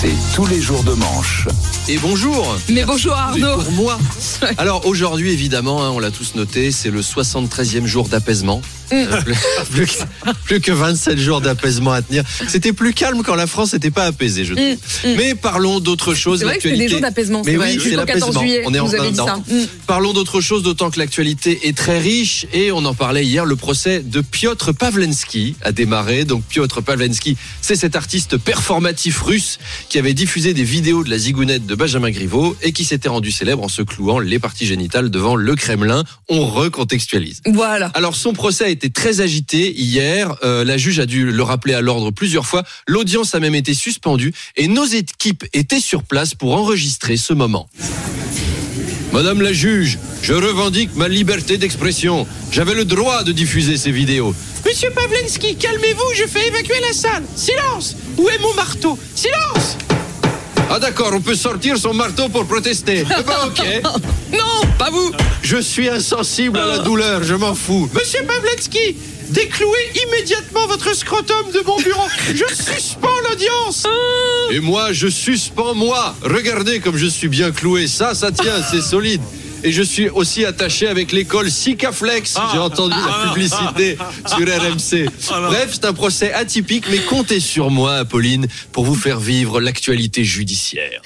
C'est tous les jours de manche. Et bonjour Mais bonjour Mais Arnaud Pour moi Alors aujourd'hui évidemment, hein, on l'a tous noté, c'est le 73e jour d'apaisement. Mm. Euh, plus, plus que, plus que 27 jours d'apaisement à tenir. C'était plus calme quand la France n'était pas apaisée, je trouve. Mais parlons d'autre chose. Mm, C'est vrai que c'est des l'actualité- jours d'apaisement, Mais oui, c'est Jusqu'au 14 l'apaisement. juillet, On est en vous avez plein dit ça. dedans. Mm. Parlons d'autre chose, d'autant que l'actualité est très riche et on en parlait hier. Le procès de Piotr Pavlensky a démarré. Donc Piotr Pavlensky, c'est cet artiste performatif russe qui avait diffusé des vidéos de la zigounette de Benjamin Griveaux et qui s'était rendu célèbre en se clouant les parties génitales devant le Kremlin. On recontextualise. Voilà. Alors son procès a été très agité hier. Euh, la juge a dû le rappeler à l'ordre plusieurs fois. L'audience a même été suspendue et nos équipes étaient sur place pour enregistrer ce moment. Madame la juge, je revendique ma liberté d'expression. J'avais le droit de diffuser ces vidéos. Monsieur Pavlensky, calmez-vous, je fais évacuer la salle. Silence Où est mon marteau? Silence Ah d'accord, on peut sortir son marteau pour protester. Eh ben, ok. Non, pas vous Je suis insensible à la douleur, je m'en fous. Monsieur Pavlensky, déclouez immédiatement votre scrotum de mon bureau. Je suspends l'audience. Et moi, je suspends moi. Regardez comme je suis bien cloué. Ça, ça tient, c'est solide. Et je suis aussi attaché avec l'école Sikaflex. J'ai entendu la publicité sur RMC. Bref, c'est un procès atypique, mais comptez sur moi, Apolline, pour vous faire vivre l'actualité judiciaire.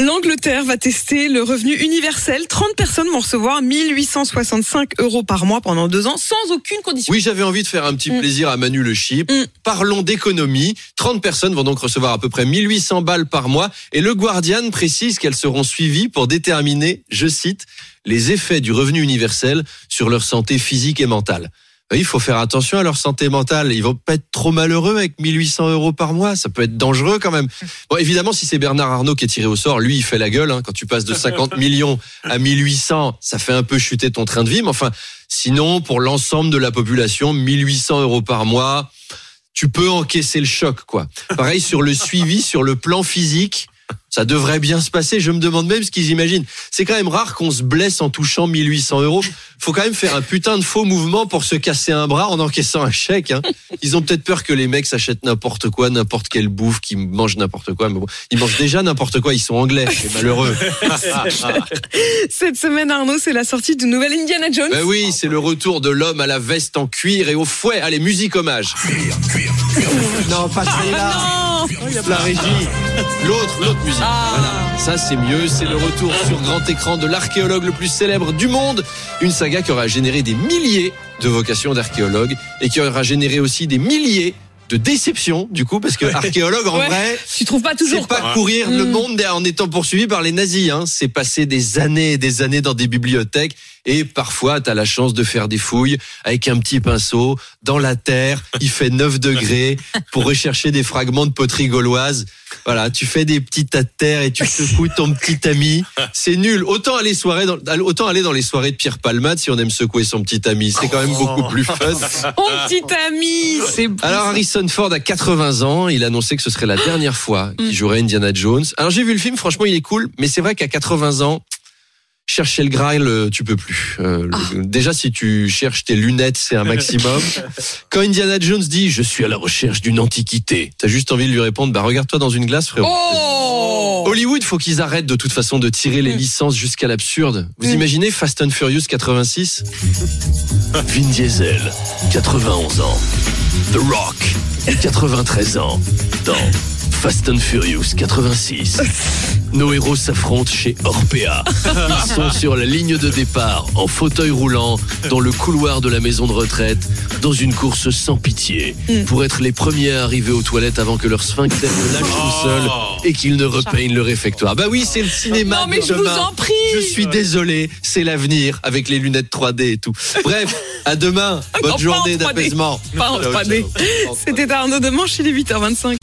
L'Angleterre va tester le revenu universel. 30 personnes vont recevoir 1865 euros par mois pendant deux ans, sans aucune condition. Oui, j'avais envie de faire un petit Mm. plaisir à Manu Le Chip. Mm. Parlons d'économie. 30 personnes vont donc recevoir à peu près 1800 balles par mois. Et le Guardian précise qu'elles seront suivies pour déterminer, je cite, les effets du revenu universel sur leur santé physique et mentale. Il faut faire attention à leur santé mentale. Ils vont pas être trop malheureux avec 1800 euros par mois. Ça peut être dangereux quand même. Bon, évidemment, si c'est Bernard Arnault qui est tiré au sort, lui, il fait la gueule. hein. Quand tu passes de 50 millions à 1800, ça fait un peu chuter ton train de vie. Mais enfin, sinon, pour l'ensemble de la population, 1800 euros par mois, tu peux encaisser le choc, quoi. Pareil sur le suivi, sur le plan physique. Ça devrait bien se passer. Je me demande même ce qu'ils imaginent. C'est quand même rare qu'on se blesse en touchant 1800 euros. Faut quand même faire un putain de faux mouvement pour se casser un bras en encaissant un chèque. hein. Ils ont peut-être peur que les mecs s'achètent n'importe quoi, n'importe quelle bouffe, qu'ils mangent n'importe quoi. Mais bon, ils mangent déjà n'importe quoi. Ils sont anglais. C'est malheureux. Cette semaine, Arnaud, c'est la sortie du nouvel Indiana Jones. Ben oui, c'est le retour de l'homme à la veste en cuir et au fouet. Allez, musique hommage. Non, pas celle-là. Non La régie. L'autre, l'autre musique. Voilà. Ça, c'est mieux. C'est le retour sur grand écran de l'archéologue le plus célèbre du monde. Une saga qui aura généré des milliers de vocations d'archéologue et qui aura généré aussi des milliers de déceptions, du coup, parce que archéologue, en Ouais. vrai, Tu trouves pas toujours c'est pas quoi. courir le Mm. monde en étant poursuivi par les nazis. Hein. C'est passer des années et des années dans des bibliothèques. Et parfois, tu as la chance de faire des fouilles avec un petit pinceau dans la terre. Il fait 9 degrés pour rechercher des fragments de poterie gauloise. Voilà, tu fais des petits tas de terre et tu secoues ton petit ami. C'est nul. Autant aller, soirée dans, autant aller dans les soirées de Pierre Palmade si on aime secouer son petit ami. C'est quand même beaucoup plus fun. Mon petit ami, c'est beau. Alors Harrison Ford a 80 ans, il a annoncé que ce serait la dernière fois qu'il jouerait Indiana Jones. Alors j'ai vu le film, franchement il est cool, mais c'est vrai qu'à 80 ans, chercher le Grail, euh, tu peux plus. Euh, le- Déjà si tu cherches tes lunettes, c'est un maximum. Quand Indiana Jones dit je suis à la recherche d'une antiquité, t'as juste envie de lui répondre bah regarde-toi dans une glace frérot. Oh Hollywood, faut qu'ils arrêtent de toute façon de tirer les Mm. licences jusqu'à l'absurde. Vous Mm. imaginez Fast and Furious 86 Vin Diesel, 91 ans. The Rock, 93 ans. Dans Fast and Furious 86. Nos héros s'affrontent chez Orpea. Ils sont sur la ligne de départ, en fauteuil roulant, dans le couloir de la maison de retraite, dans une course sans pitié, Mm. pour être les premiers à arriver aux toilettes avant que leur sphincter ne lâche tout seul et qu'ils ne repeignent le réfectoire. Bah oui, c'est le cinéma. Non mais de je vous en prie Je suis désolé, c'est l'avenir avec les lunettes 3D et tout. Bref, à demain. Bonne journée 3D. d'apaisement. Pas en Ciao, 3D. ciao. C'était Arnaud Demanche, il est 8h25.